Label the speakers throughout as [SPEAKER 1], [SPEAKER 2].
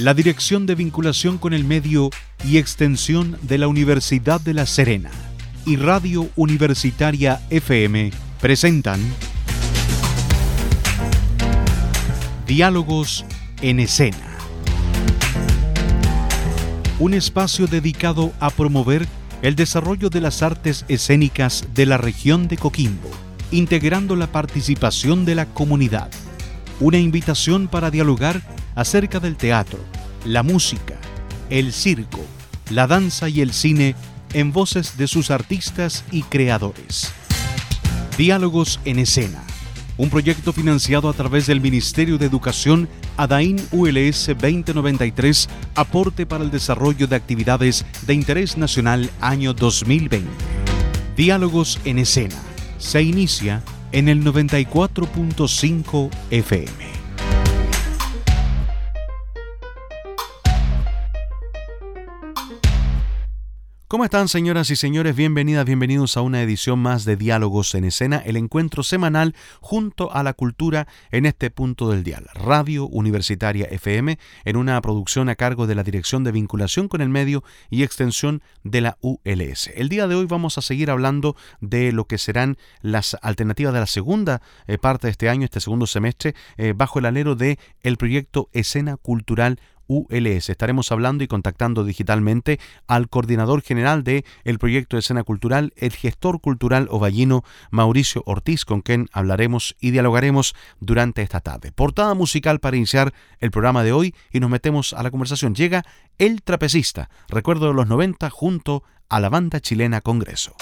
[SPEAKER 1] la Dirección de Vinculación con el Medio y Extensión de la Universidad de La Serena y Radio Universitaria FM presentan Diálogos en Escena. Un espacio dedicado a promover el desarrollo de las artes escénicas de la región de Coquimbo, integrando la participación de la comunidad. Una invitación para dialogar acerca del teatro, la música, el circo, la danza y el cine en voces de sus artistas y creadores. Diálogos en escena, un proyecto financiado a través del Ministerio de Educación ADAIN ULS 2093, aporte para el desarrollo de actividades de interés nacional año 2020. Diálogos en escena, se inicia en el 94.5 FM. ¿Cómo están señoras y señores? Bienvenidas, bienvenidos a una edición más de Diálogos en Escena, el encuentro semanal junto a la cultura en este punto del dial. Radio Universitaria FM, en una producción a cargo de la Dirección de Vinculación con el Medio y Extensión de la ULS. El día de hoy vamos a seguir hablando de lo que serán las alternativas de la segunda eh, parte de este año, este segundo semestre, eh, bajo el alero de el proyecto Escena Cultural ULS. Estaremos hablando y contactando digitalmente al coordinador general de proyecto de escena cultural, el gestor cultural ovallino Mauricio Ortiz, con quien hablaremos y dialogaremos durante esta tarde. Portada musical para iniciar el programa de hoy y nos metemos a la conversación. Llega El Trapecista, recuerdo de los 90 junto a la banda chilena Congreso.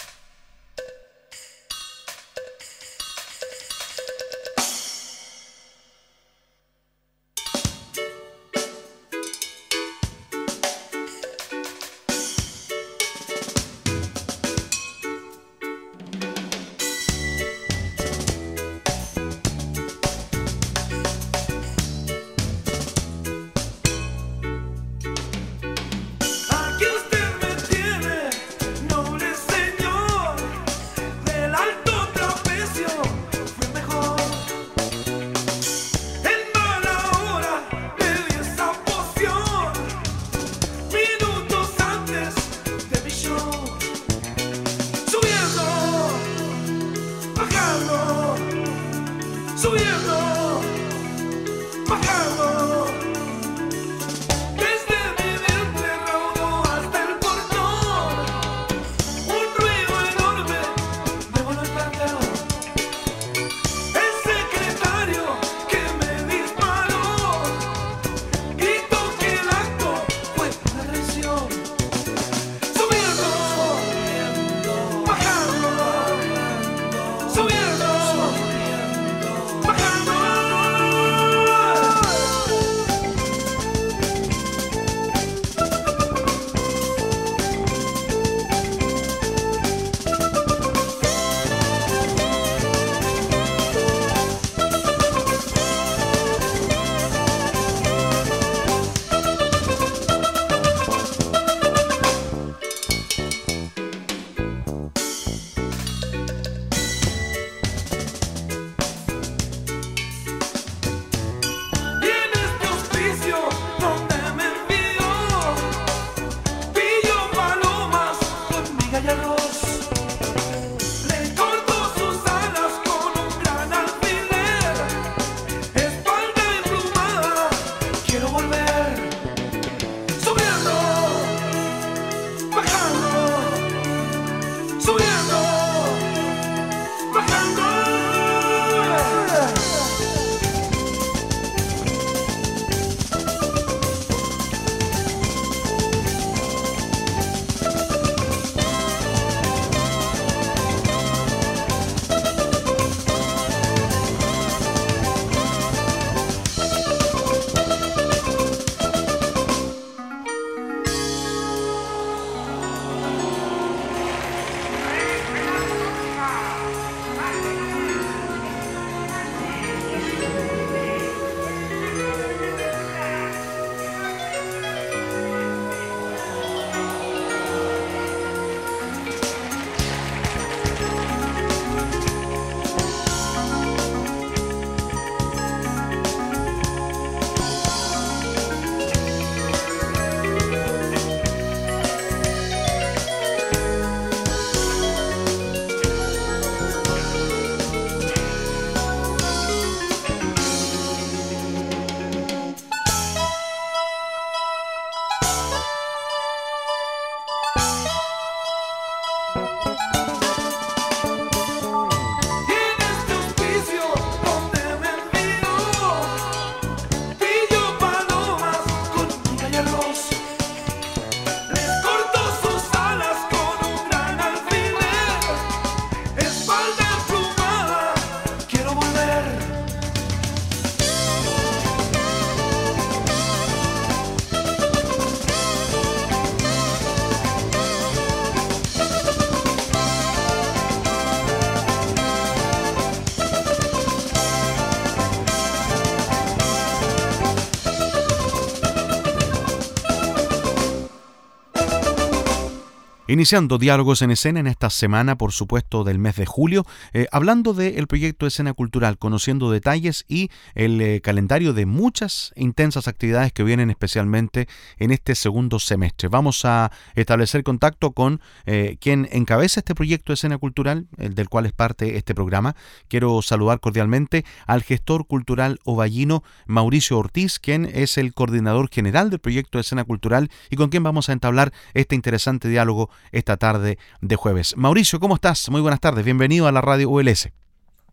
[SPEAKER 1] Iniciando diálogos en escena en esta semana, por supuesto, del mes de julio, eh, hablando del proyecto Escena Cultural, conociendo detalles y el eh, calendario de muchas intensas actividades que vienen especialmente en este segundo semestre. Vamos a establecer contacto con eh, quien encabeza este proyecto Escena Cultural, el del cual es parte este programa. Quiero saludar cordialmente al gestor cultural ovallino Mauricio Ortiz, quien es el coordinador general del proyecto Escena Cultural y con quien vamos a entablar este interesante diálogo esta tarde de jueves. Mauricio, ¿cómo estás? Muy buenas tardes, bienvenido a la radio ULS.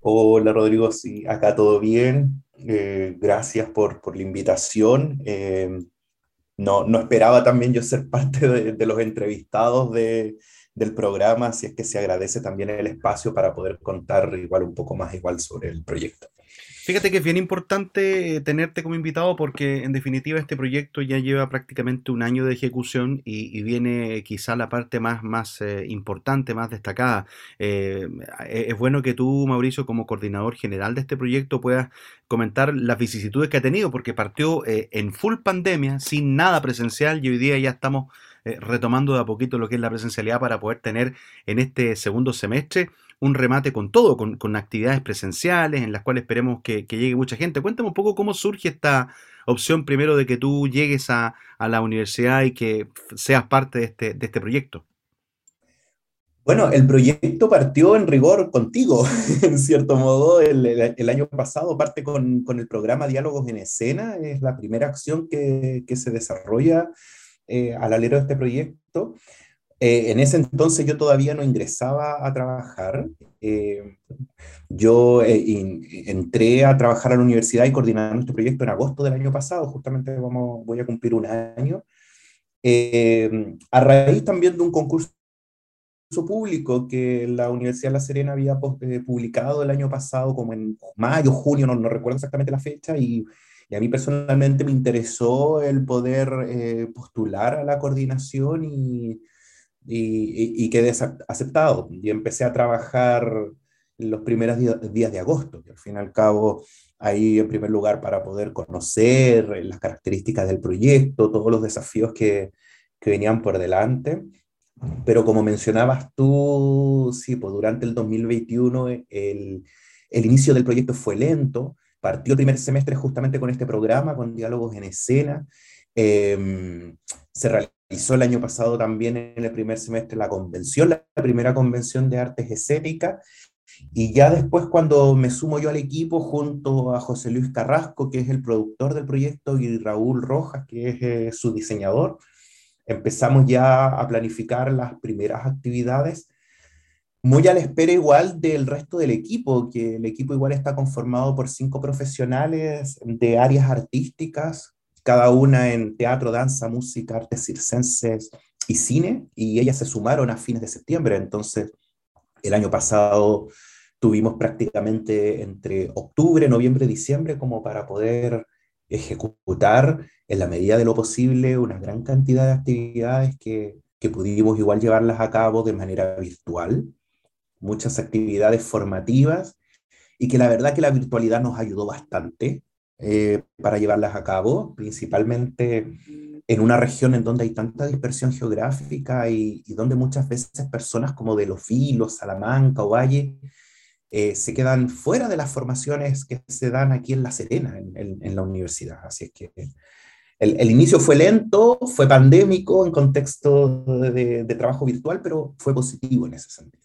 [SPEAKER 2] Hola Rodrigo, sí, acá todo bien. Eh, gracias por, por, la invitación. Eh, no, no esperaba también yo ser parte de, de los entrevistados de, del programa, así es que se agradece también el espacio para poder contar igual un poco más igual sobre el proyecto.
[SPEAKER 1] Fíjate que es bien importante tenerte como invitado porque en definitiva este proyecto ya lleva prácticamente un año de ejecución y, viene quizá la parte más, más eh, importante, más destacada. Eh, e, es bueno que tú, Mauricio, como coordinador general de este proyecto, puedas comentar las vicisitudes que ha tenido porque partió eh, en full pandemia, sin nada presencial y hoy día ya estamos retomando de a poquito lo que es la presencialidad para poder tener en este segundo semestre un remate con todo, con, actividades presenciales en las cuales esperemos que, llegue mucha gente. Cuéntame un poco cómo surge esta opción primero de que tú llegues a, la universidad y que seas parte de este, de este proyecto.
[SPEAKER 2] Bueno, el proyecto partió en rigor contigo, en cierto modo. El, año pasado parte con, el programa Diálogos en Escena, es la primera acción que, se desarrolla eh, al alero de este proyecto. Eh, en ese entonces yo todavía no ingresaba a trabajar. Eh, yo eh, entré a trabajar a la universidad y coordinar nuestro proyecto en agosto del año pasado, justamente vamos, voy a cumplir un año, a raíz también de un concurso público que la Universidad de La Serena había publicado el año pasado, como en mayo, junio, no, no recuerdo exactamente la fecha, y, y, a mí personalmente me interesó el poder postular a la coordinación y y, quedé aceptado. Y empecé a trabajar los primeros días de agosto, que al fin y al cabo ahí en primer lugar para poder conocer las características del proyecto, todos los desafíos que, que venían por delante. Pero como mencionabas tú, sí, pues durante el 2021 el, el inicio del proyecto fue lento, partió el primer semestre justamente con este programa, con diálogos en escena. Eh, se realizó el año pasado también en el primer semestre la convención, la primera convención de artes escénicas, y ya después cuando me sumo yo al equipo junto a José Luis Carrasco, que es el productor del proyecto, y Raúl Rojas, que es eh, su diseñador, empezamos ya a planificar las primeras actividades, muy a la espera igual del resto del equipo, que el equipo igual está conformado por cinco profesionales de áreas artísticas, cada una en teatro, danza, música, artes circenses y cine, y ellas se sumaron a fines de septiembre. Entonces, el año pasado tuvimos prácticamente entre octubre, noviembre, diciembre como para poder ejecutar en la medida de lo posible una gran cantidad de actividades que, que pudimos igual llevarlas a cabo de manera virtual, muchas actividades formativas y que la verdad que la virtualidad nos ayudó bastante eh, para llevarlas a cabo, principalmente en una región en donde hay tanta dispersión geográfica y, donde muchas veces personas como de Los Vilos, Salamanca o Valle eh, se quedan fuera de las formaciones que se dan aquí en La Serena, en, la universidad. Así es que el, el, inicio fue lento, fue pandémico en contexto de trabajo virtual, pero fue positivo en ese sentido.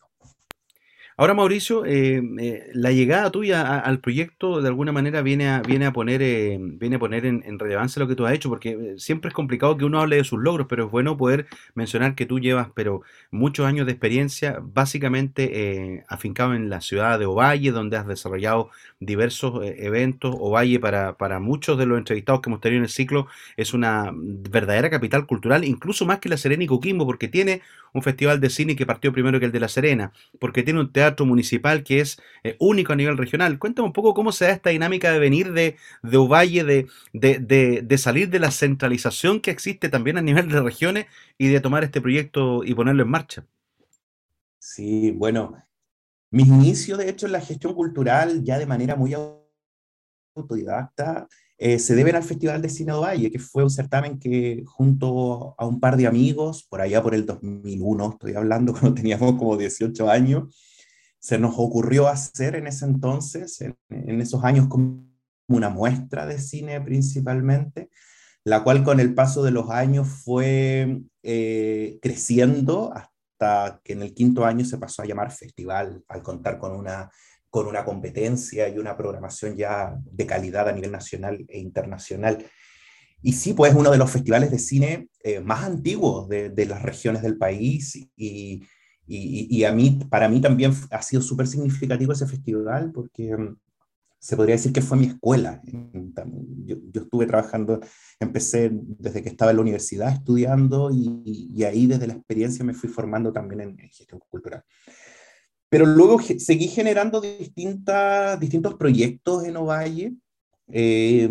[SPEAKER 1] Ahora, Mauricio, eh, eh, la llegada tuya al proyecto de alguna manera viene a, viene a poner, eh, viene a poner en, relevancia lo que tú has hecho, porque siempre es complicado que uno hable de sus logros, pero es bueno poder mencionar que tú llevas pero muchos años de experiencia, básicamente afincado en la ciudad de Ovalle, donde has desarrollado diversos eventos. Ovalle, para, para muchos de los entrevistados que hemos tenido en el ciclo, es una verdadera capital cultural, incluso más que la Serena y Coquimbo, porque tiene un festival de cine que partió primero que el de la Serena, porque tiene un teatro municipal que es eh, único a nivel regional. Cuéntame un poco cómo se da esta dinámica de venir de, de Ovalle, de, de, de, salir de la centralización que existe también a nivel de regiones y de tomar este proyecto y ponerlo en marcha.
[SPEAKER 2] Sí, bueno, mis inicios de hecho en la gestión cultural ya de manera muy autodidacta eh, se deben al Festival de Cine de Valle, que fue un certamen que junto a un par de amigos, por allá por el 2001, estoy hablando cuando teníamos como 18 años, se nos ocurrió hacer en ese entonces, en, esos años, como una muestra de cine principalmente, la cual con el paso de los años fue eh, creciendo hasta que en el quinto año se pasó a llamar festival, al contar con una con una competencia y una programación ya de calidad a nivel nacional e internacional. Y sí, pues es uno de los festivales de cine eh, más antiguos de, de, las regiones del país y, y, a mí, para mí también ha sido súper significativo ese festival porque um, se podría decir que fue mi escuela. Yo, yo, estuve trabajando, empecé desde que estaba en la universidad estudiando y, y ahí desde la experiencia me fui formando también en, en gestión cultural. Pero luego seguí generando distintas, distintos proyectos en Ovalle. Eh,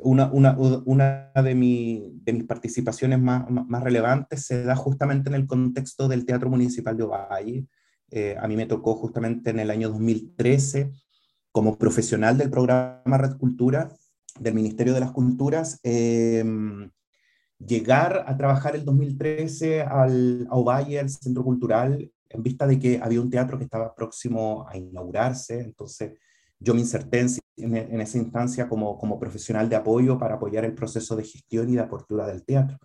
[SPEAKER 2] una, una, una de, mi, de, mis participaciones más, más, relevantes se da justamente en el contexto del Teatro Municipal de Ovalle. Eh, a mí me tocó justamente en el año 2013, como profesional del programa Red Cultura del Ministerio de las Culturas, eh, llegar a trabajar el 2013 al, a Ovalle, al Centro Cultural, en vista de que había un teatro que estaba próximo a inaugurarse, entonces yo me inserté en, en, esa instancia como, como profesional de apoyo para apoyar el proceso de gestión y de apertura del teatro.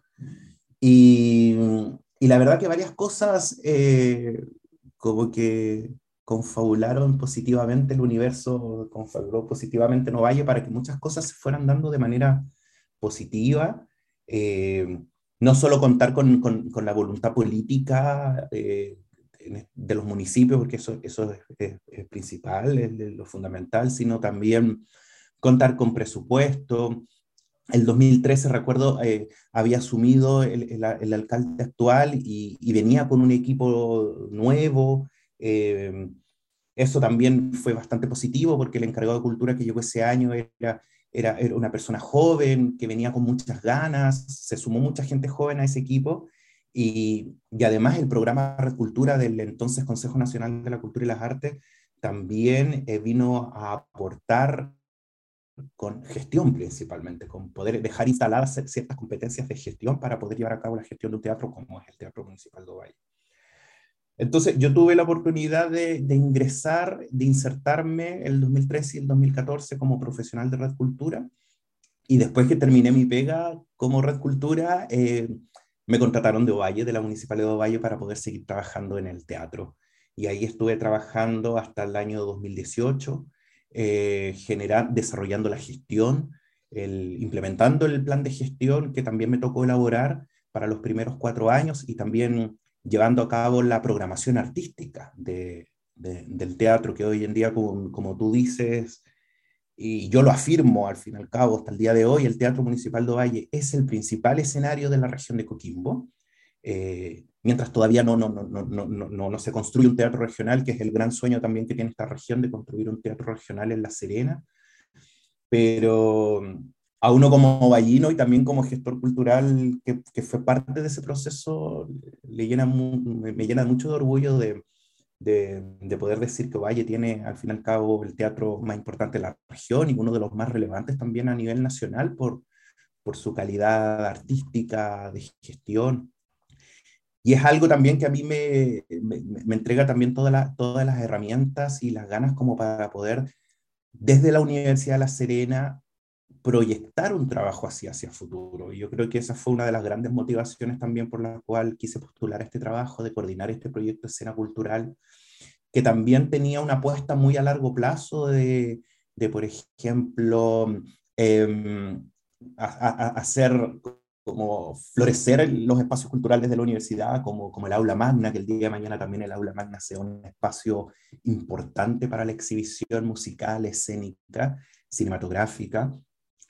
[SPEAKER 2] Y, y la verdad que varias cosas eh, como que confabularon positivamente el universo, confabuló positivamente Novalle para que muchas cosas se fueran dando de manera positiva. Eh, no solo contar con, con, con la voluntad política eh, de los municipios, porque eso, eso es, es, principal, es lo fundamental, sino también contar con presupuesto. El 2013, recuerdo, eh, había asumido el, el, alcalde actual y, y, venía con un equipo nuevo. Eh, eso también fue bastante positivo porque el encargado de cultura que llegó ese año era, era, era, una persona joven que venía con muchas ganas, se sumó mucha gente joven a ese equipo y, y, además el programa Red Cultura del entonces Consejo Nacional de la Cultura y las Artes también eh, vino a aportar con gestión principalmente, con poder dejar instaladas ciertas competencias de gestión para poder llevar a cabo la gestión de un teatro como es el Teatro Municipal de Ovalle. Entonces yo tuve la oportunidad de, de, ingresar, de insertarme el 2013 y el 2014 como profesional de Red Cultura y después que terminé mi pega como Red Cultura, eh, me contrataron de Ovalle, de la Municipalidad de Ovalle, para poder seguir trabajando en el teatro. Y ahí estuve trabajando hasta el año 2018, eh, generar, desarrollando la gestión, el, implementando el plan de gestión que también me tocó elaborar para los primeros cuatro años y también llevando a cabo la programación artística de, de, del teatro, que hoy en día, como, como tú dices, y yo lo afirmo al fin y al cabo, hasta el día de hoy, el Teatro Municipal de Valle es el principal escenario de la región de Coquimbo, eh, mientras todavía no, no, no, no, no, no, no se construye un teatro regional, que es el gran sueño también que tiene esta región de construir un teatro regional en La Serena, pero a uno como vallino y también como gestor cultural que, que fue parte de ese proceso, le llena, me llena mucho de orgullo de, de, de, poder decir que Valle tiene al fin y al cabo el teatro más importante de la región y uno de los más relevantes también a nivel nacional por, por su calidad artística, de gestión. Y es algo también que a mí me, me, me entrega también toda la, todas las herramientas y las ganas como para poder, desde la Universidad de La Serena, proyectar un trabajo hacia, hacia futuro. Y yo creo que esa fue una de las grandes motivaciones también por la cual quise postular este trabajo, de coordinar este proyecto de escena cultural, que también tenía una apuesta muy a largo plazo de, de por ejemplo, eh, a, a, hacer como florecer los espacios culturales de la universidad, como, como el aula magna, que el día de mañana también el aula magna sea un espacio importante para la exhibición musical, escénica, cinematográfica,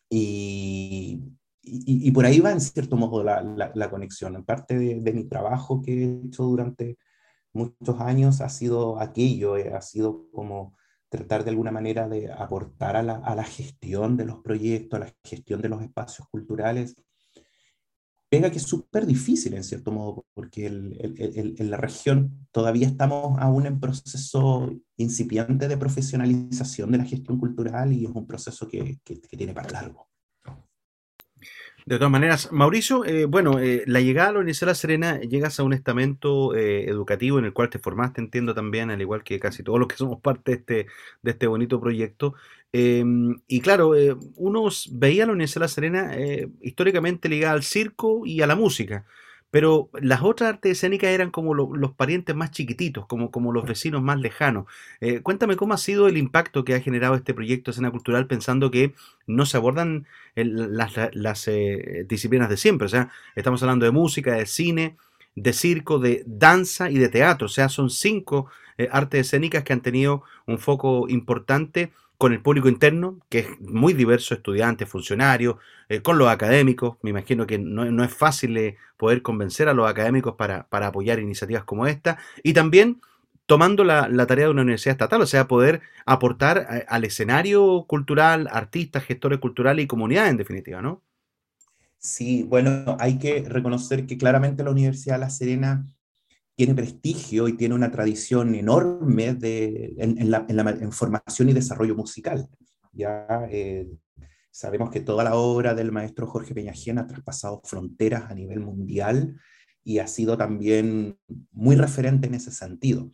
[SPEAKER 2] y, y, por ahí va en cierto modo la, la, conexión. En parte de, de, mi trabajo que he hecho durante muchos años ha sido aquello, eh, ha sido como tratar de alguna manera de aportar a la, a la, gestión de los proyectos, a la gestión de los espacios culturales. Que es súper difícil en cierto modo, porque el, en la región todavía estamos aún en proceso incipiente de profesionalización de la gestión cultural y es un proceso que tiene para largo.
[SPEAKER 1] De todas maneras, Mauricio, eh, bueno, eh, la llegada a la Universidad de La Serena, llegas a un estamento eh, educativo en el cual te formaste, entiendo también, al igual que casi todos los que somos parte de este, de este bonito proyecto. Em, y claro, uno veía a la Universidad de La Serena históricamente ligada al circo y a la música. Pero las otras artes escénicas eran como los parientes más chiquititos, como, como los vecinos más lejanos. Eh, cuéntame cómo ha sido el impacto que ha generado este proyecto de escena cultural pensando que no se abordan las, eh, disciplinas de siempre. O sea, estamos hablando de música, de cine, de circo, de danza y de teatro. O sea, son cinco eh, artes escénicas que han tenido un foco importante con el público interno, que es muy diverso, estudiantes, funcionarios, eh, con los académicos. Me imagino que no, es fácil eh, poder convencer a los académicos para, apoyar iniciativas como esta. Y también tomando la, tarea de una universidad estatal, o sea, poder aportar eh, al escenario cultural, artistas, gestores culturales y comunidades, en definitiva, ¿no?
[SPEAKER 2] Sí, bueno, hay que reconocer que claramente la Universidad de La Serena tiene prestigio y tiene una tradición enorme de, en, la, en, formación y desarrollo musical. Ya eh, sabemos que toda la obra del maestro Jorge Peñajena ha traspasado fronteras a nivel mundial y ha sido también muy referente en ese sentido.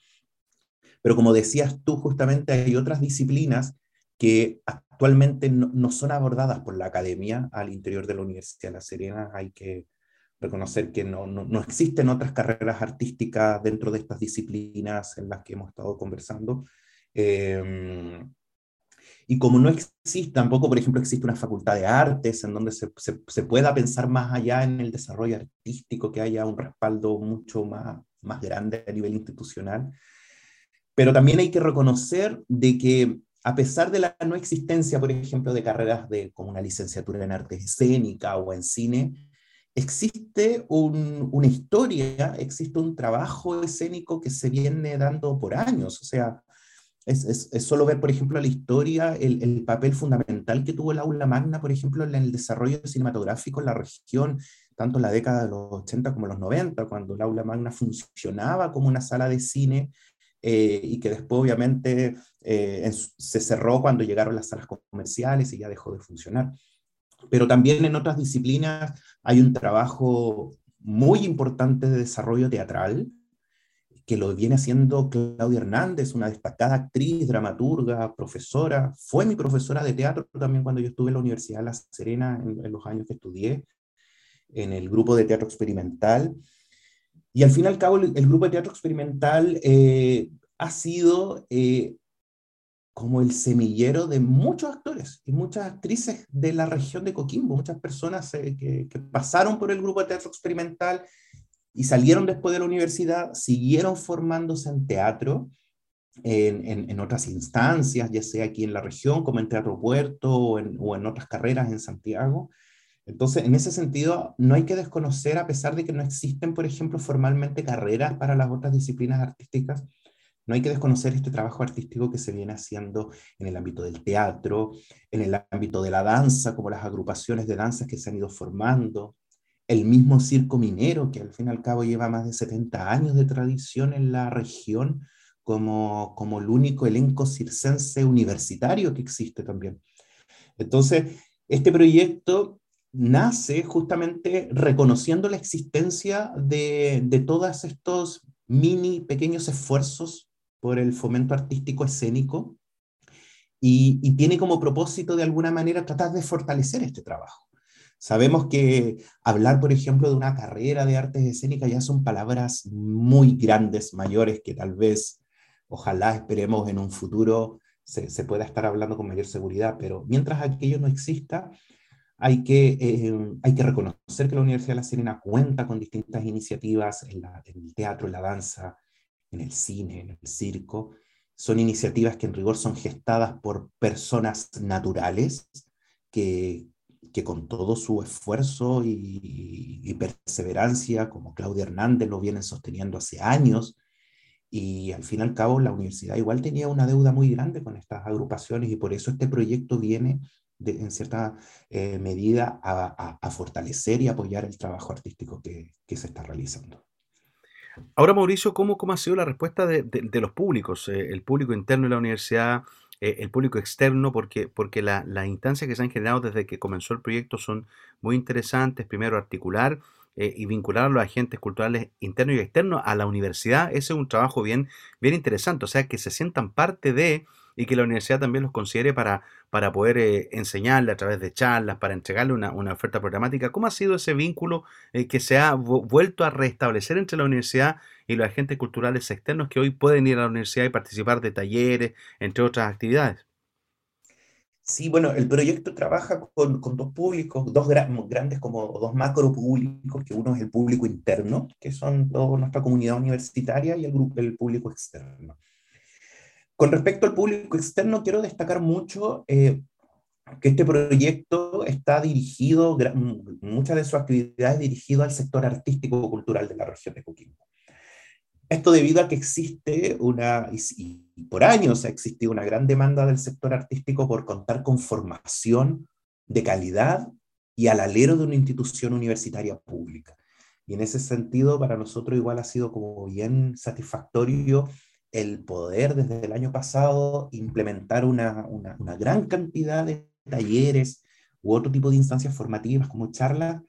[SPEAKER 2] Pero como decías tú, justamente hay otras disciplinas que actualmente no, no son abordadas por la academia al interior de la Universidad de La Serena. Hay que reconocer que no, no, existen otras carreras artísticas dentro de estas disciplinas en las que hemos estado conversando. Em, y como no existe, tampoco, por ejemplo, existe una facultad de artes en donde se, se, se, pueda pensar más allá en el desarrollo artístico, que haya un respaldo mucho más, más grande a nivel institucional. Pero también hay que reconocer de que a pesar de la no existencia, por ejemplo, de carreras de, como una licenciatura en artes escénicas o en cine, existe una historia, existe un trabajo escénico que se viene dando por años. O sea, es, solo ver, por ejemplo, la historia, el, papel fundamental que tuvo el aula magna, por ejemplo, en el desarrollo cinematográfico en la región, tanto en la década de los 80 como los 90, cuando el aula magna funcionaba como una sala de cine eh, y que después obviamente eh, se cerró cuando llegaron las salas comerciales y ya dejó de funcionar. Pero también en otras disciplinas hay un trabajo muy importante de desarrollo teatral, que lo viene haciendo Claudia Hernández, una destacada actriz, dramaturga, profesora. Fue mi profesora de teatro también cuando yo estuve en la Universidad de La Serena, en, los años que estudié, en el grupo de teatro experimental. Y al fin y al cabo, el, grupo de teatro experimental eh, ha sido eh, como el semillero de muchos actores y muchas actrices de la región de Coquimbo, muchas personas eh, que, pasaron por el grupo de teatro experimental y salieron después de la universidad, siguieron formándose en teatro, en, otras instancias, ya sea aquí en la región, como en Teatro Puerto o en otras carreras en Santiago. Entonces, en ese sentido, no hay que desconocer, a pesar de que no existen, por ejemplo, formalmente carreras para las otras disciplinas artísticas, no hay que desconocer este trabajo artístico que se viene haciendo en el ámbito del teatro, en el ámbito de la danza, como las agrupaciones de danzas que se han ido formando, el mismo circo minero, que al fin y al cabo lleva más de 70 años de tradición en la región, como, como el único elenco circense universitario que existe también. Entonces, este proyecto nace justamente reconociendo la existencia de, de todos estos mini, pequeños esfuerzos por el fomento artístico escénico y, tiene como propósito de alguna manera tratar de fortalecer este trabajo. Sabemos que hablar, por ejemplo, de una carrera de artes escénicas ya son palabras muy grandes, mayores, que tal vez, ojalá esperemos en un futuro se, pueda estar hablando con mayor seguridad, pero mientras aquello no exista, hay que, eh, hay que reconocer que la Universidad de La Serena cuenta con distintas iniciativas en, en el teatro, en la danza, en el cine, en el circo. Son iniciativas que en rigor son gestadas por personas naturales que, con todo su esfuerzo y, perseverancia, como Claudia Hernández lo vienen sosteniendo hace años, y al fin y al cabo la universidad igual tenía una deuda muy grande con estas agrupaciones y por eso este proyecto viene en cierta eh, medida a, fortalecer y apoyar el trabajo artístico que se está realizando.
[SPEAKER 1] Ahora, Mauricio, ¿cómo, cómo ha sido la respuesta de, los públicos, eh, el público interno de la universidad? eh, el público externo, porque, porque las instancias que se han generado desde que comenzó el proyecto son muy interesantes. Primero, articular eh, y vincular a los agentes culturales internos y externos a la universidad. Ese es un trabajo bien, bien interesante, o sea, que se sientan parte de y que la universidad también los considere para, para poder eh, enseñarle a través de charlas, para entregarle una, oferta programática. ¿Cómo ha sido ese vínculo eh, que se ha vuelto a restablecer entre la universidad y los agentes culturales externos que hoy pueden ir a la universidad y participar de talleres, entre otras actividades?
[SPEAKER 2] Sí, bueno, el proyecto trabaja con, dos públicos, dos grandes como dos macro públicos, que uno es el público interno, que son toda nuestra comunidad universitaria, y el, el público externo. Con respecto al público externo, quiero destacar mucho eh, que este proyecto está dirigido, muchas de sus actividades dirigido al sector artístico-cultural de la región de Coquimbo. Esto debido a que existe una, y, por años ha existido una gran demanda del sector artístico por contar con formación de calidad y al alero de una institución universitaria pública. Y en ese sentido, para nosotros igual ha sido como bien satisfactorio el poder desde el año pasado implementar una, una, gran cantidad de talleres u otro tipo de instancias formativas como charlas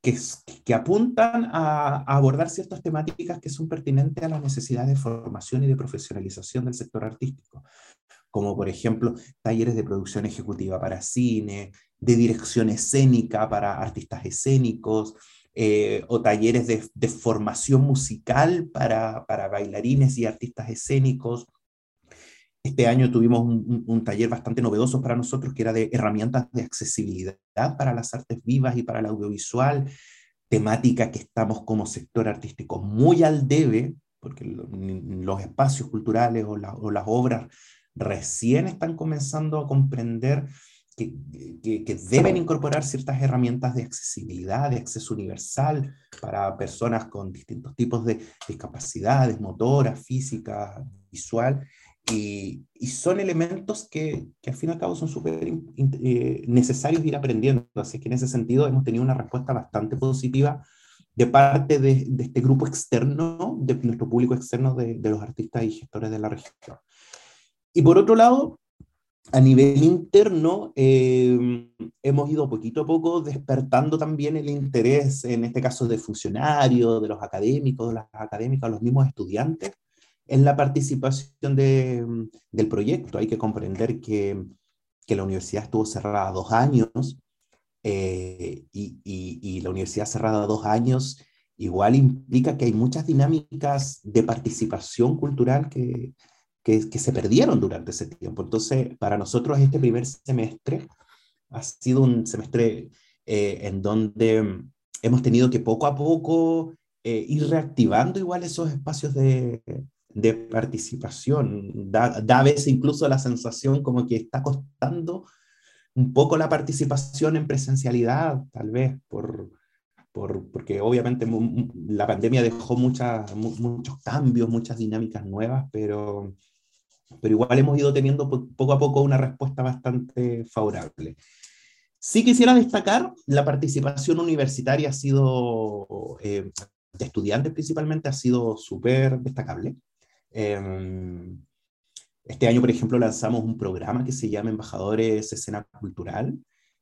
[SPEAKER 2] que, apuntan a, abordar ciertas temáticas que son pertinentes a las necesidades de formación y de profesionalización del sector artístico, como por ejemplo talleres de producción ejecutiva para cine, de dirección escénica para artistas escénicos, eh, o talleres de, formación musical para, bailarines y artistas escénicos. Este año tuvimos un, taller bastante novedoso para nosotros que era de herramientas de accesibilidad para las artes vivas y para el audiovisual, temática que estamos como sector artístico muy al debe, porque los espacios culturales o, o las obras recién están comenzando a comprender que, deben incorporar ciertas herramientas de accesibilidad, de acceso universal para personas con distintos tipos de discapacidades, motoras, físicas, visual, y, son elementos que, al fin y al cabo son súper eh, necesarios ir aprendiendo. Así que en ese sentido hemos tenido una respuesta bastante positiva de parte de, este grupo externo, de nuestro público externo de, de los artistas y gestores de la región. Y por otro lado, a nivel interno, em, hemos ido poquito a poco despertando también el interés, en este caso de funcionarios, de los académicos, de las académicas, los mismos estudiantes, en la participación de, del proyecto. Hay que comprender que, que, la universidad estuvo cerrada dos años eh, y, y, y la universidad cerrada dos años igual implica que hay muchas dinámicas de participación cultural que, que, se perdieron durante ese tiempo. Entonces, para nosotros este primer semestre ha sido un semestre eh, en donde hemos tenido que poco a poco eh, ir reactivando igual esos espacios de, de participación. Da, da, a veces incluso la sensación como que está costando un poco la participación en presencialidad, tal vez, por, por, porque obviamente la pandemia dejó muchas, muchos cambios, muchas dinámicas nuevas, pero pero igual hemos ido teniendo poco a poco una respuesta bastante favorable. Sí quisiera destacar, la participación universitaria ha sido, eh, de estudiantes principalmente, ha sido súper destacable. Em, este año, por ejemplo, lanzamos un programa que se llama Embajadores Escena Cultural,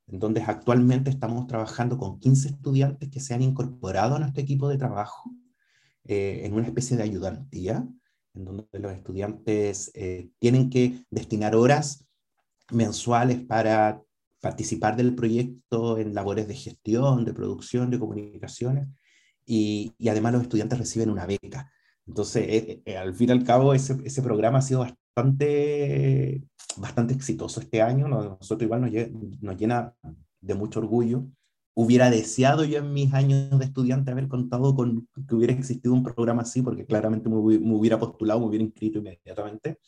[SPEAKER 2] en donde actualmente estamos trabajando con 15 estudiantes que se han incorporado a nuestro equipo de trabajo eh, en una especie de ayudantía en donde los estudiantes eh, tienen que destinar horas mensuales para participar del proyecto en labores de gestión, de producción, de comunicaciones, y, y además los estudiantes reciben una beca. Entonces, eh, eh, al fin y al cabo, ese, ese, programa ha sido bastante, bastante exitoso este año. Nosotros igual nos, nos llena de mucho orgullo hubiera deseado yo en mis años de estudiante haber contado con que hubiera existido un programa así, porque claramente me, hubiera postulado, me hubiera inscrito inmediatamente.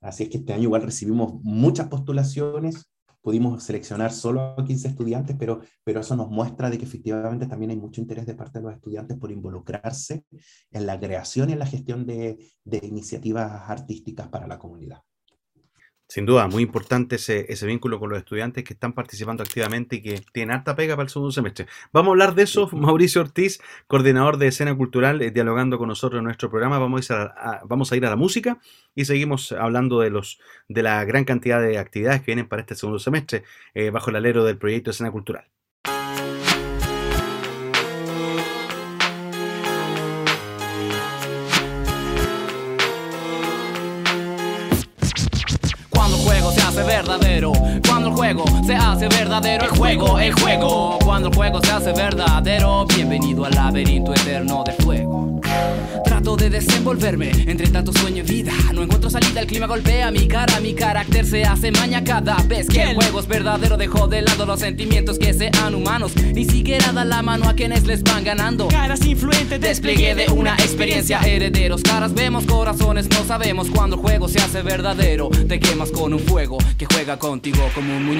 [SPEAKER 2] Así es que este año igual recibimos muchas postulaciones, pudimos seleccionar solo a 15 estudiantes, pero, pero eso nos muestra de que efectivamente también hay mucho interés de parte de los estudiantes por involucrarse en la creación y en la gestión de, de iniciativas artísticas para la comunidad.
[SPEAKER 1] Sin duda, muy importante ese, ese, vínculo con los estudiantes que están participando activamente y que tienen harta pega para el segundo semestre. Vamos a hablar de eso, Mauricio Ortiz, coordinador de escena cultural, eh, dialogando con nosotros en nuestro programa. Vamos a, ir a, vamos a ir a la música y seguimos hablando de, los, de la gran cantidad de actividades que vienen para este segundo semestre eh, bajo el alero del proyecto escena cultural.
[SPEAKER 3] Verdadero. Se hace verdadero, el juego, el juego. Cuando el juego se hace verdadero, bienvenido al laberinto eterno de fuego. Trato de desenvolverme entre tanto sueño y vida. No encuentro salida, el clima golpea mi cara. Mi carácter se hace maña cada vez que el juego es verdadero. Dejo de lado los sentimientos que sean humanos. Ni siquiera da la mano a quienes les van ganando. Caras influentes, despliegue de una experiencia. Herederos, caras vemos, corazones no sabemos. Cuando el juego se hace verdadero, te quemas con un fuego que juega contigo como un muñeco.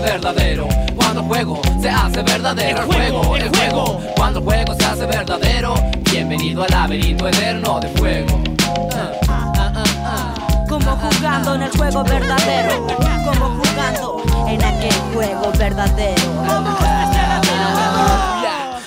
[SPEAKER 3] verdadero. Cuando el juego se hace verdadero El juego, el juego. Cuando el juego se hace verdadero Bienvenido al laberinto eterno de fuego.
[SPEAKER 4] Como jugando en el juego verdadero, como jugando en aquel juego verdadero.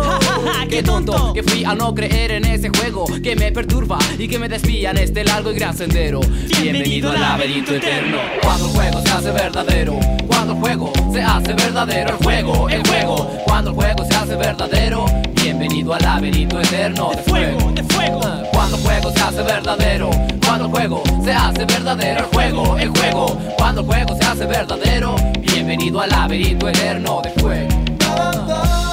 [SPEAKER 3] Qué tonto que fui a no creer en ese juego que me perturba y que me desvía en este largo y gran sendero. Bienvenido al laberinto eterno. Cuando el juego se hace verdadero, cuando el juego se hace verdadero, el juego, el juego. Cuando el juego se hace verdadero, bienvenido al laberinto eterno de fuego, de fuego. Cuando el juego se hace verdadero, cuando el juego se hace verdadero, el juego, el juego. Cuando el juego se hace verdadero, bienvenido al laberinto eterno de fuego.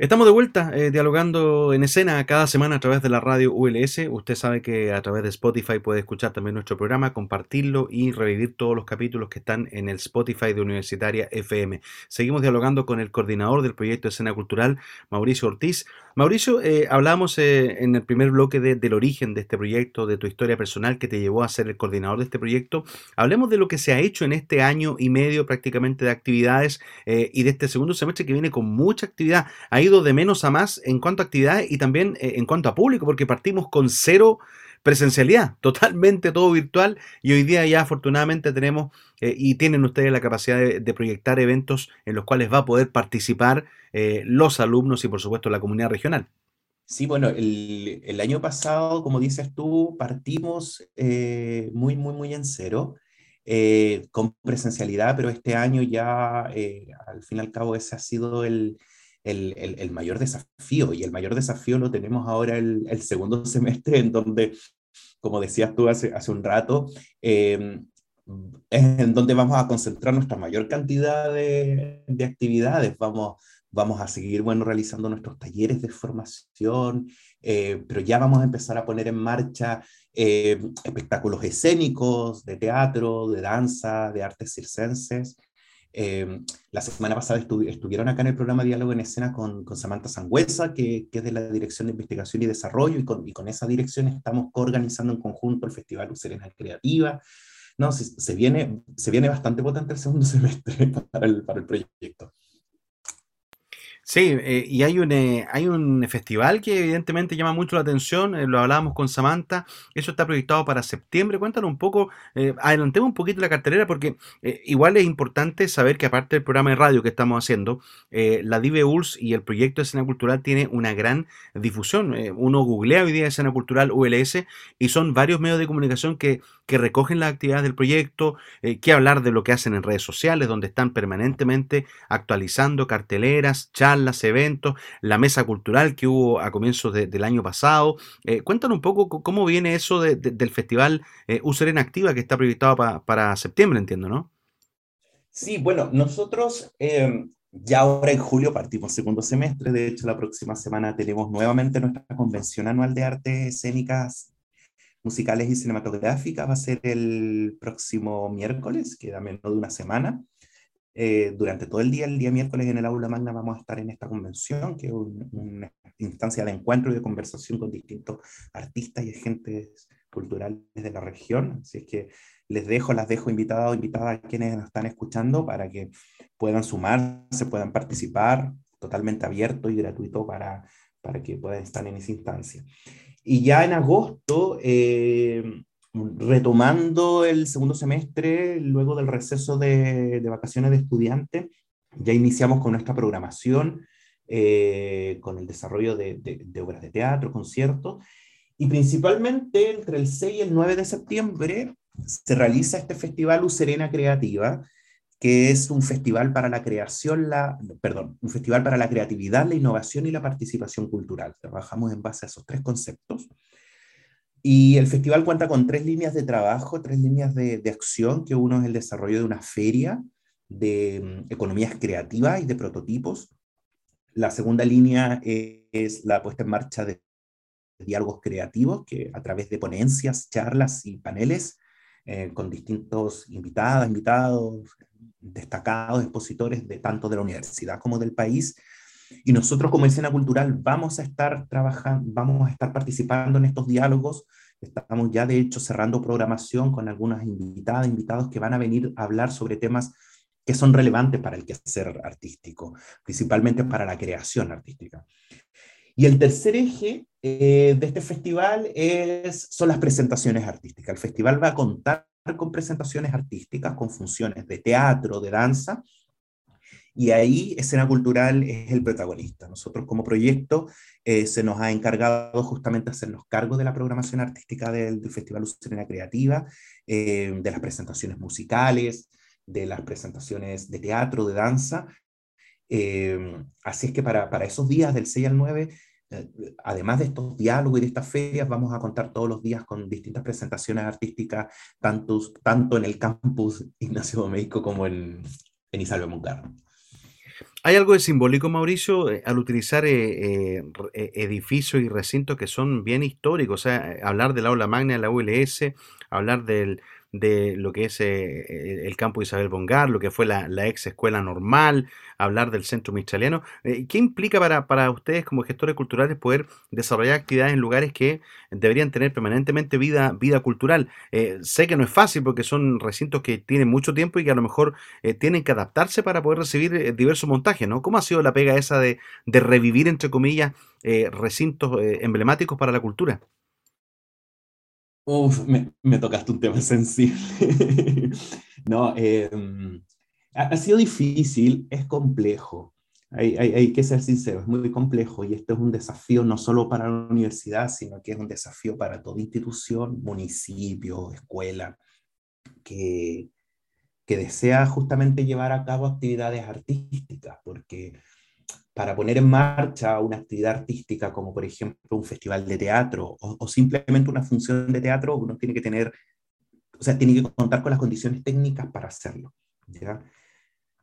[SPEAKER 1] Estamos de vuelta eh, dialogando en escena cada semana a través de la radio ULS. Usted sabe que a través de Spotify puede escuchar también nuestro programa, compartirlo y revivir todos los capítulos que están en el Spotify de Universitaria FM. Seguimos dialogando con el coordinador del proyecto Escena Cultural, Mauricio Ortiz. Mauricio, eh, hablábamos eh, en el primer bloque del origen de este proyecto, de tu historia personal que te llevó a ser el coordinador de este proyecto. Hablemos de lo que se ha hecho en este año y medio prácticamente de actividades y de este segundo semestre que viene con mucha actividad ido de menos a más en cuanto a actividades y también eh, en cuanto a público, porque partimos con cero presencialidad, totalmente todo virtual y hoy día ya afortunadamente tenemos eh, y tienen ustedes la capacidad de, proyectar eventos en los cuales va a poder participar eh, los alumnos y por supuesto la comunidad regional.
[SPEAKER 2] Sí, bueno, el, año pasado, como dices tú, partimos muy, muy, muy en cero. con presencialidad, pero este año ya, al fin y al cabo, ese ha sido el, el, mayor desafío. Y el mayor desafío lo tenemos ahora el, el segundo semestre, en donde, como decías tú hace, hace un rato, em, es en donde vamos a concentrar nuestra mayor cantidad de, de, actividades. Vamos, vamos a seguir bueno, realizando nuestros talleres de formación, eh, pero ya vamos a empezar a poner en marcha eh, espectáculos escénicos, de teatro, de danza, de artes circenses. Eh, la semana pasada estuvieron acá en el programa Diálogo en Escena con, Samantha Sangüesa, que, que, es de la Dirección de Investigación y Desarrollo, y con, y con esa dirección estamos coorganizando en conjunto el Festival Serena Creativa. No, se, se, viene, se viene bastante potente el segundo semestre para el proyecto.
[SPEAKER 1] Sí, eh, y hay un, eh, hay un festival que evidentemente llama mucho la atención, eh, lo hablábamos con Samantha, eso está proyectado para septiembre, cuéntanos un poco, adelantemos un poquito la cartelera porque igual es importante saber que aparte del programa de radio que estamos haciendo, la Dive ULS y el proyecto de escena cultural tiene una gran difusión, uno googlea hoy día escena cultural ULS y son varios medios de comunicación que, que recogen las actividades del proyecto, que hablar de lo que hacen en redes sociales, donde están permanentemente actualizando carteleras, charlas, las eventos, la mesa cultural que hubo a comienzos del año pasado. Eh, cuéntanos un poco cómo viene eso del festival eh, Userena Activa que está proyectado para septiembre, entiendo, ¿no?
[SPEAKER 2] Sí, bueno, nosotros em, ya ahora en julio partimos segundo semestre, de hecho la próxima semana tenemos nuevamente nuestra convención anual de artes escénicas musicales y cinematográficas, va a ser el próximo miércoles, queda menos de una semana. Eh, durante todo el día, el día miércoles en el aula magna vamos a estar en esta convención, que es una instancia de encuentro y de conversación con distintos artistas y agentes culturales de la región. Así es que les dejo, las dejo invitadas o invitadas a quienes nos están escuchando para que puedan sumarse, puedan participar, totalmente abierto y gratuito para, para que puedan estar en esa instancia. Y ya en agosto, eh, retomando el segundo semestre, luego del receso de, vacaciones de estudiante, ya iniciamos con nuestra programación, eh, con el desarrollo de, obras de teatro, conciertos, y principalmente entre el 6 y el 9 de septiembre se realiza este festival Userena Creativa, que es un festival para la creación, la, perdón, un festival para la creatividad, la innovación y la participación cultural. Trabajamos en base a esos tres conceptos. Y el festival cuenta con tres líneas de trabajo, tres líneas de, acción, que uno es el desarrollo de una feria de mm, economías creativas y de prototipos. La segunda línea es la puesta en marcha de diálogos creativos, que a través de ponencias, charlas y paneles eh, con distintos invitadas, invitados, destacados expositores de tanto de la universidad como del país, y nosotros como escena cultural vamos a estar trabajando, vamos a estar participando en estos diálogos. Estamos ya de hecho cerrando programación con algunas invitadas, invitados que van a venir a hablar sobre temas que son relevantes para el quehacer artístico, principalmente para la creación artística. Y el tercer eje eh, de este festival es, son las presentaciones artísticas. El festival va a contar con presentaciones artísticas, con funciones de teatro, de danza, y ahí escena cultural es el protagonista. Nosotros como proyecto eh, se nos ha encargado justamente hacernos cargo de la programación artística del, Festival Lucerena Creativa, eh, de las presentaciones musicales, de las presentaciones de teatro, de danza. Eh, así es que para, para, esos días del 6 al 9, además de estos diálogos y de estas ferias, vamos a contar todos los días con distintas presentaciones artísticas, tanto, tanto en el campus Ignacio Domeico como en, en Muncar.
[SPEAKER 1] Hay algo de simbólico, Mauricio, eh, al utilizar eh, eh, edificios y recintos que son bien históricos. O sea, hablar del aula magna de la ULS, hablar del, de lo que es eh, el campo Isabel Bongar, lo que fue la, ex escuela normal, hablar del centro michaliano. Eh, ¿Qué implica para, para, ustedes como gestores culturales poder desarrollar actividades en lugares que deberían tener permanentemente vida, vida cultural? Eh, sé que no es fácil porque son recintos que tienen mucho tiempo y que a lo mejor tienen que adaptarse para poder recibir diversos montajes, ¿no? ¿Cómo ha sido la pega esa de, de revivir, entre comillas, recintos emblemáticos para la cultura?
[SPEAKER 2] Uf, me, me, tocaste un tema sensible. no, em, ha, sido difícil, es complejo. Hay, hay, hay, que ser sincero, es muy complejo y esto es un desafío no solo para la universidad, sino que es un desafío para toda institución, municipio, escuela, que, que desea justamente llevar a cabo actividades artísticas, porque para poner en marcha una actividad artística como por ejemplo un festival de teatro o, simplemente una función de teatro, uno tiene que tener, o sea, tiene que contar con las condiciones técnicas para hacerlo.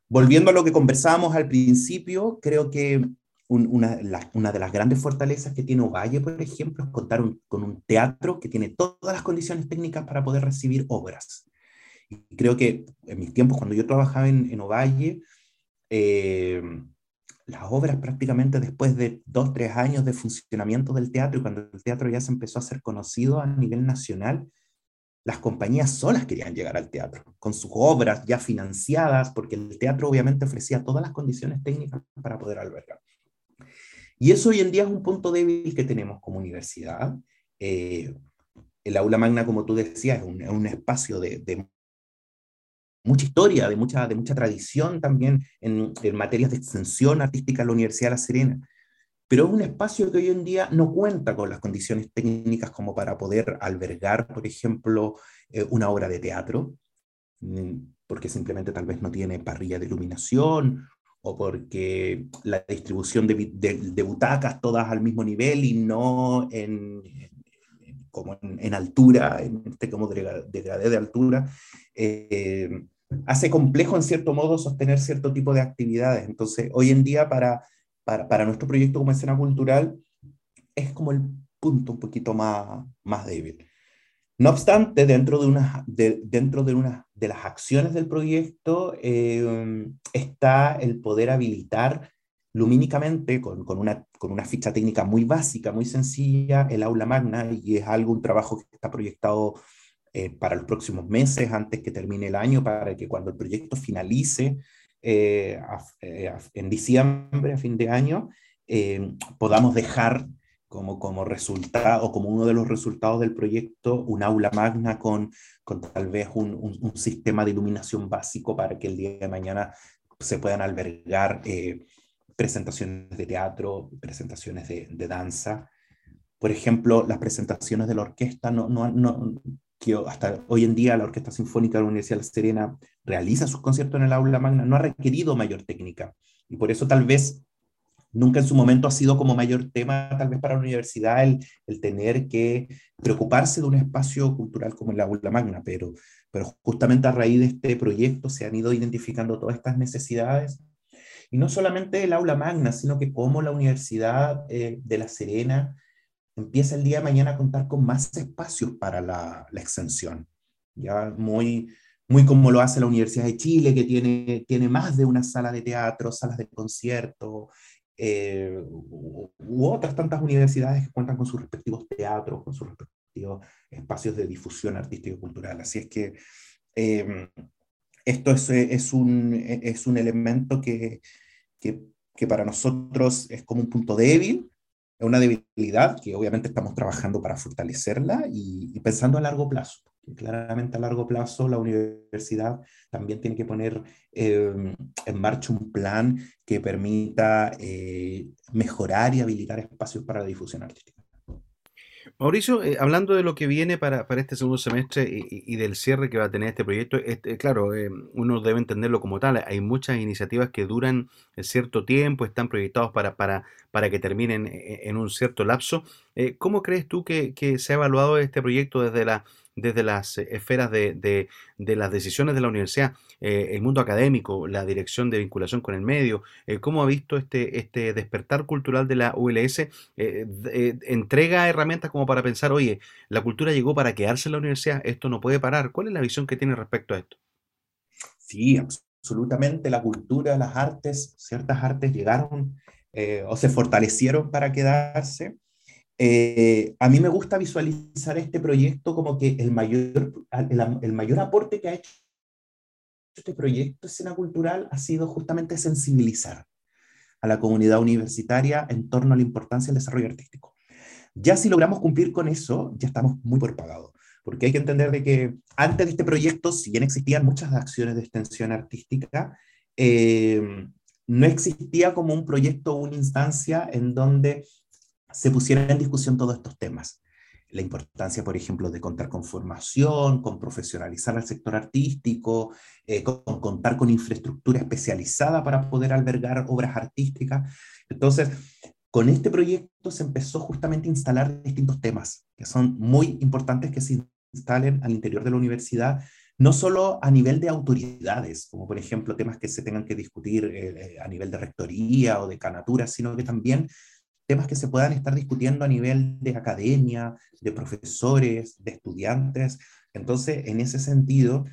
[SPEAKER 2] Volviendo a lo que conversábamos al principio, creo que una, una, de las grandes fortalezas que tiene Ovalle, por ejemplo, es contar con un teatro que tiene todas las condiciones técnicas para poder recibir obras. Y creo que en mis tiempos, cuando yo trabajaba en, en Ovalle, eh, las obras prácticamente después de dos, tres años de funcionamiento del teatro y cuando el teatro ya se empezó a ser conocido a nivel nacional, las compañías solas querían llegar al teatro, con sus obras ya financiadas, porque el teatro obviamente ofrecía todas las condiciones técnicas para poder albergar. Y eso hoy en día es un punto débil que tenemos como universidad. Eh, el aula magna, como tú decías, es un, espacio de, mucha historia, de mucha, de mucha tradición también en, en materias de extensión artística en la Universidad de La Serena. Pero es un espacio que hoy en día no cuenta con las condiciones técnicas como para poder albergar, por ejemplo, eh, una obra de teatro, mm, porque simplemente tal vez no tiene parrilla de iluminación o porque la distribución de, butacas todas al mismo nivel y no en, como en, altura, en este como degradé de altura, eh, hace complejo en cierto modo sostener cierto tipo de actividades. Entonces, hoy en día para para, para, nuestro proyecto como escena cultural es como el punto un poquito más, más débil. No obstante, dentro de, una, de, dentro de, una, de las acciones del proyecto eh, está el poder habilitar lumínicamente, con, con, una, con una ficha técnica muy básica, muy sencilla, el aula magna, y es algo, un trabajo que está proyectado eh, para los próximos meses, antes que termine el año, para que cuando el proyecto finalice, eh, eh, en diciembre, a fin de año, eh, podamos dejar como, como resultado como uno de los resultados del proyecto un aula magna con, con tal vez un, un, sistema de iluminación básico para que el día de mañana se puedan albergar presentaciones de teatro, presentaciones de, de, danza. Por ejemplo, las presentaciones de la orquesta no, no, no, hasta hoy en día la Orquesta Sinfónica de la Universidad de La Serena realiza sus conciertos en el aula magna, no ha requerido mayor técnica. Y por eso tal vez nunca en su momento ha sido como mayor tema, tal vez para la universidad, el, el tener que preocuparse de un espacio cultural como el aula magna, pero, pero justamente a raíz de este proyecto se han ido identificando todas estas necesidades. Y no solamente el aula magna, sino que como la Universidad eh, de La Serena empieza el día de mañana a contar con más espacios para la, la, extensión. Ya muy, muy como lo hace la Universidad de Chile, que tiene, tiene más de una sala de teatro, salas de concierto, eh, u, otras tantas universidades que cuentan con sus respectivos teatros, con sus respectivos espacios de difusión artística y cultural. Así es que eh, esto es, es, un, es un elemento que, que para nosotros es como un punto débil, es una debilidad que obviamente estamos trabajando para fortalecerla y, pensando a largo plazo. Claramente a largo plazo la universidad también tiene que poner em, en marcha un plan que permita eh, mejorar y habilitar espacios para la difusión artística.
[SPEAKER 1] Mauricio, eh, hablando de lo que viene para, para este segundo semestre y, del cierre que va a tener este proyecto, este, claro, eh, uno debe entenderlo como tal. Hay muchas iniciativas que duran cierto tiempo, están proyectados para, para, para que terminen eh, en un cierto lapso. Eh, ¿Cómo crees tú que se ha evaluado este proyecto desde la desde las eh, esferas de, las decisiones de la universidad, eh, el mundo académico, la dirección de vinculación con el medio, eh, cómo ha visto este, este despertar cultural de la ULS, entrega herramientas como para pensar, oye, la cultura llegó para quedarse en la universidad, esto no puede parar. ¿Cuál es la visión que tiene respecto a esto?
[SPEAKER 2] Sí, absolutamente, la cultura, las artes, ciertas artes llegaron o se fortalecieron para quedarse. Eh, a mí me gusta visualizar este proyecto como que el mayor, el, mayor aporte que ha hecho este proyecto escena cultural ha sido justamente sensibilizar a la comunidad universitaria en torno a la importancia del desarrollo artístico. Ya si logramos cumplir con eso, ya estamos muy por pagado, porque hay que entender de que antes de este proyecto, si bien existían muchas acciones de extensión artística, eh, no existía como un proyecto una instancia en donde se pusieran en discusión todos estos temas. La importancia, por ejemplo, de contar con formación, con profesionalizar al sector artístico, eh, con, contar con infraestructura especializada para poder albergar obras artísticas. Entonces, con este proyecto se empezó justamente a instalar distintos temas que son muy importantes que se instalen al interior de la universidad, no solo a nivel de autoridades, como por ejemplo temas que se tengan que discutir eh, a nivel de rectoría o de canatura, sino que también temas que se puedan estar discutiendo a nivel de academia, de profesores, de estudiantes. Entonces, en ese sentido,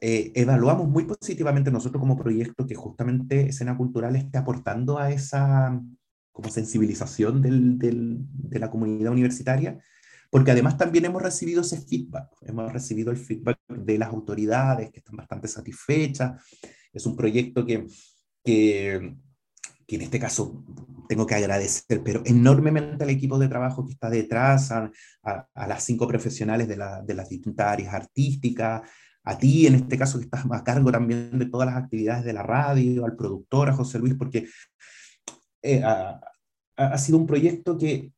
[SPEAKER 2] eh, evaluamos muy positivamente nosotros como proyecto que justamente Escena Cultural esté aportando a esa como sensibilización del, del, de la comunidad universitaria, porque además también hemos recibido ese feedback, hemos recibido el feedback de las autoridades que están bastante satisfechas, es un proyecto que, que, que en este caso tengo que agradecer, pero enormemente al equipo de trabajo que está detrás, a, a, las cinco profesionales de, la, de las distintas áreas artísticas, a ti en este caso que estás a cargo también de todas las actividades de la radio, al productor, a José Luis, porque eh, ha, ha, sido un proyecto que,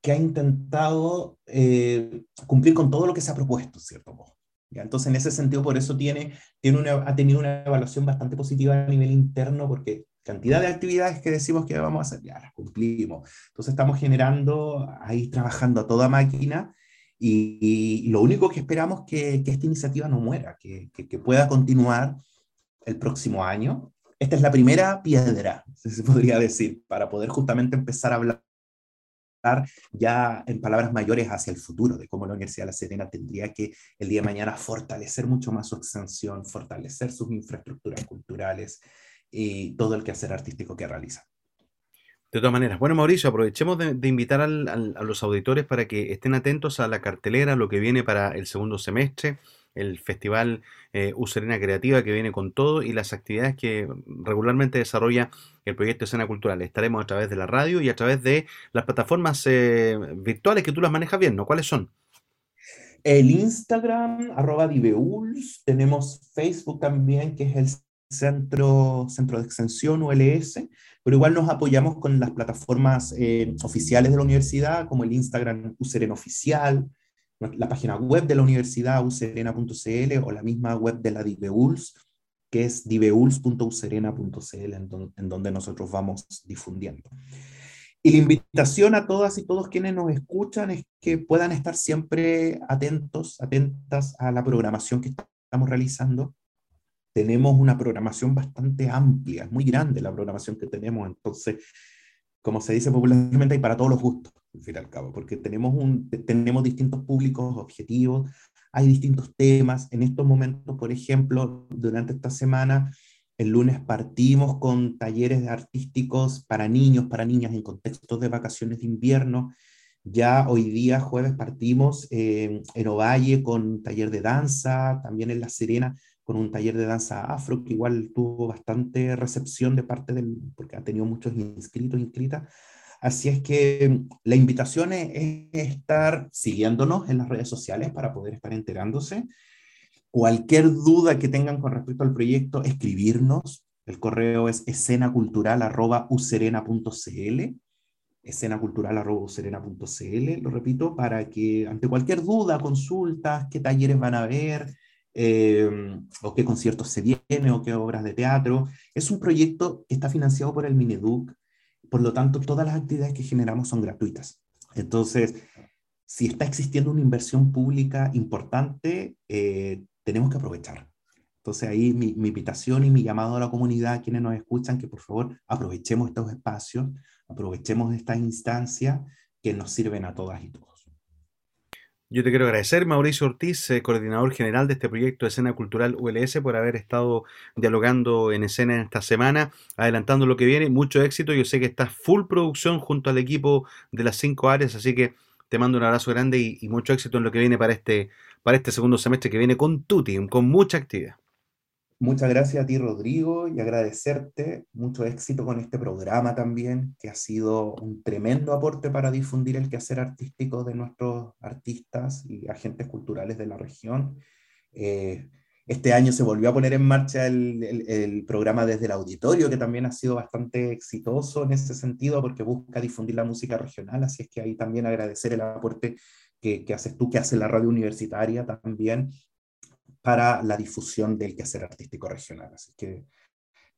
[SPEAKER 2] que ha intentado eh, cumplir con todo lo que se ha propuesto, ¿cierto? ¿Ya? Entonces, en ese sentido, por eso tiene, tiene una, ha tenido una evaluación bastante positiva a nivel interno, porque cantidad de actividades que decimos que vamos a hacer, ya las cumplimos. Entonces, estamos generando, ahí trabajando a toda máquina, y, lo único que esperamos es que, que, esta iniciativa no muera, que, que, que, pueda continuar el próximo año. Esta es la primera piedra, se podría decir, para poder justamente empezar a hablar ya en palabras mayores hacia el futuro, de cómo la Universidad de La Serena tendría que el día de mañana fortalecer mucho más su extensión, fortalecer sus infraestructuras culturales y todo el quehacer artístico que realiza.
[SPEAKER 1] De todas maneras, bueno Mauricio, aprovechemos de, de invitar al, al, a los auditores para que estén atentos a la cartelera, lo que viene para el segundo semestre, el Festival eh, U Serena Creativa que viene con todo y las actividades que regularmente desarrolla el proyecto Escena Cultural. Estaremos a través de la radio y a través de las plataformas eh, virtuales que tú las manejas bien, ¿no? ¿Cuáles son?
[SPEAKER 2] El Instagram, arroba Diveuls, tenemos Facebook también, que es el centro, centro de extensión ULS, pero igual nos apoyamos con las plataformas eh, oficiales de la universidad, como el Instagram Userena Oficial, la página web de la universidad userena.cl o la misma web de la Diveuls, que es diveuls.userena.cl, en, en donde nosotros vamos difundiendo. Y la invitación a todas y todos quienes nos escuchan es que puedan estar siempre atentos, atentas a la programación que estamos realizando tenemos una programación bastante amplia, es muy grande la programación que tenemos, entonces, como se dice popularmente, hay para todos los gustos, al fin y al cabo, porque tenemos, un, tenemos distintos públicos objetivos, hay distintos temas. En estos momentos, por ejemplo, durante esta semana, el lunes partimos con talleres artísticos para niños, para niñas en contextos de vacaciones de invierno. Ya hoy día, jueves, partimos eh, en Ovalle con taller de danza, también en La Serena con un taller de danza afro que igual tuvo bastante recepción de parte del, porque ha tenido muchos inscritos, inscritas. Así es que mm, la invitación es, estar siguiéndonos en las redes sociales para poder estar enterándose. Cualquier duda que tengan con respecto al proyecto, escribirnos. El correo es escenacultural.userena.cl escenacultural.userena.cl, lo repito, para que ante cualquier duda, consultas, qué talleres van a haber, eh, o qué conciertos se vienen, o qué obras de teatro. Es un proyecto que está financiado por el Mineduc, por lo tanto, todas las actividades que generamos son gratuitas. Entonces, si está existiendo una inversión pública importante, eh, tenemos que aprovechar. Entonces, ahí mi, invitación y mi llamado a la comunidad, quienes nos escuchan, que por favor aprovechemos estos espacios, aprovechemos estas instancias que nos sirven a todas y todos.
[SPEAKER 1] Yo te quiero agradecer, Mauricio Ortiz, eh, coordinador general de este proyecto de Escena Cultural ULS, por haber estado dialogando en escena en esta semana, adelantando lo que viene. Mucho éxito. Yo sé que estás full producción junto al equipo de las cinco áreas, así que te mando un abrazo grande y, y mucho éxito en lo que viene para este, para este segundo semestre que viene con Tuti, con mucha actividad.
[SPEAKER 2] Muchas gracias a ti, Rodrigo, y agradecerte. Mucho éxito con este programa también, que ha sido un tremendo aporte para difundir el quehacer artístico de nuestros artistas y agentes culturales de la región. Eh, este año se volvió a poner en marcha el, programa desde el auditorio, que también ha sido bastante exitoso en ese sentido, porque busca difundir la música regional. Así es que ahí también agradecer el aporte que, que haces tú, que hace la radio universitaria también, para la difusión del quehacer artístico regional. Así que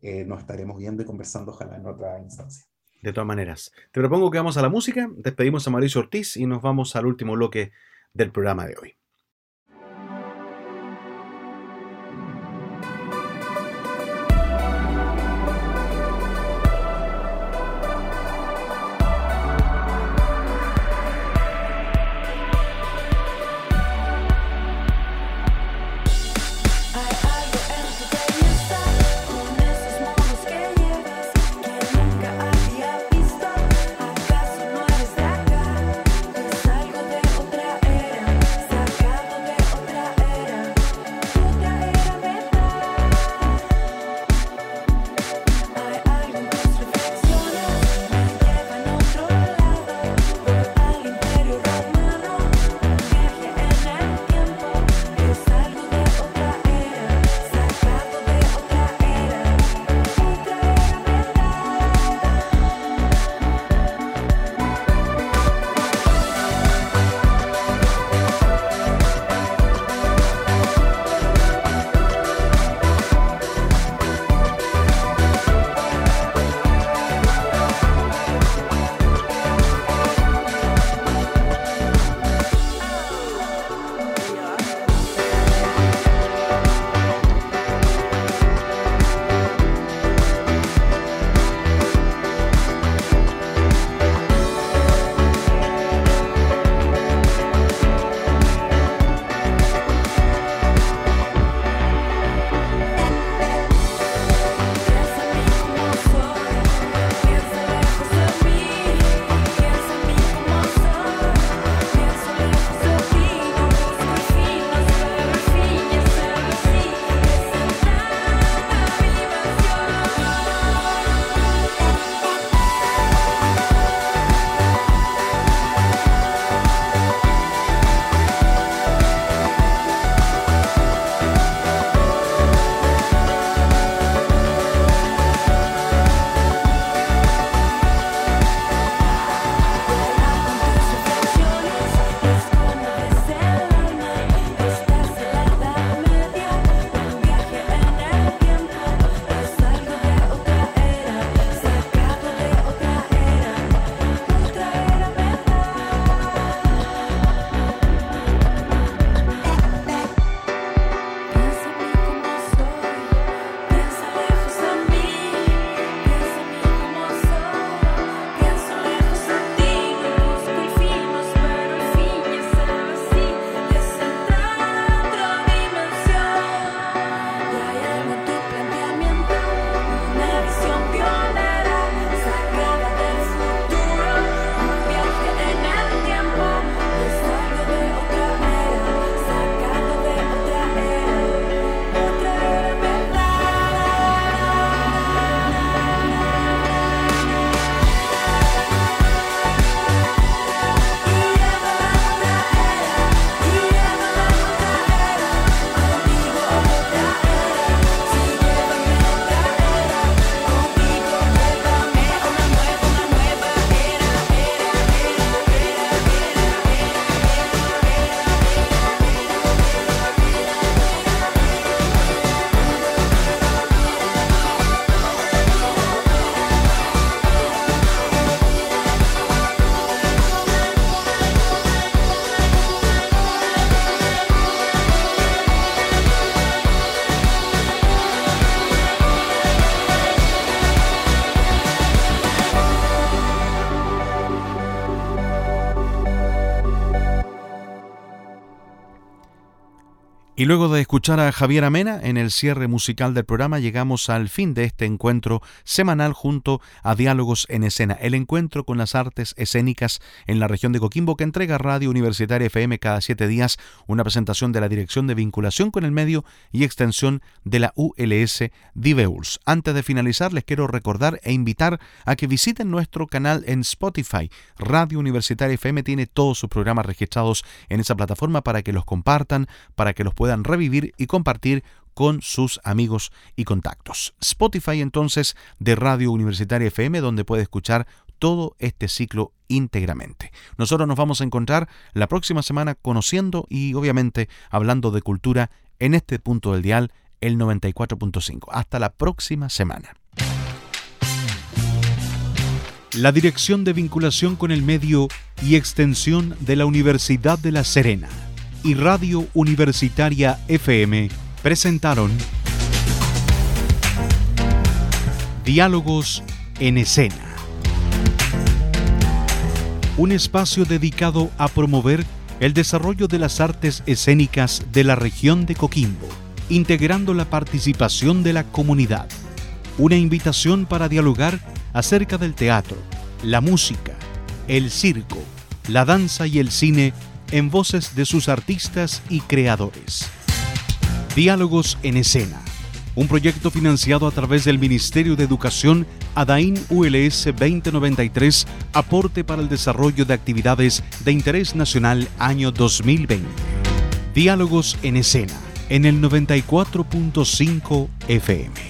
[SPEAKER 2] eh, nos estaremos viendo y conversando, ojalá en otra instancia.
[SPEAKER 1] De todas maneras, te propongo que vamos a la música, despedimos a Mauricio Ortiz y nos vamos al último bloque del programa de hoy. Y luego de escuchar a Javier Amena en el cierre musical del programa, llegamos al fin de este encuentro semanal junto a Diálogos en Escena, el encuentro con las artes escénicas en la región de Coquimbo que entrega Radio Universitaria FM cada siete días, una presentación de la Dirección de Vinculación con el Medio y Extensión de la ULS Diveuls. Antes de finalizar, les quiero recordar e invitar a que visiten nuestro canal en Spotify. Radio Universitaria FM tiene todos sus programas registrados en esa plataforma para que los compartan, para que los puedan revivir y compartir con sus amigos y contactos. Spotify entonces de Radio Universitaria FM donde puede escuchar todo este ciclo íntegramente. Nosotros nos vamos a encontrar la próxima semana conociendo y obviamente hablando de cultura en este punto del dial, el 94.5. Hasta la próxima semana. La Dirección de Vinculación con el Medio y Extensión de la Universidad de La Serena y Radio Universitaria FM presentaron Diálogos en Escena. Un espacio dedicado a promover el desarrollo de las artes escénicas de la región de Coquimbo, integrando la participación de la comunidad. Una invitación para dialogar acerca del teatro, la música, el circo, la danza y el cine en voces de sus artistas y creadores. Diálogos en Escena, un proyecto financiado a través del Ministerio de Educación ADAIN ULS 2093, aporte para el desarrollo de actividades de interés nacional año 2020. Diálogos en Escena, en el 94.5 FM.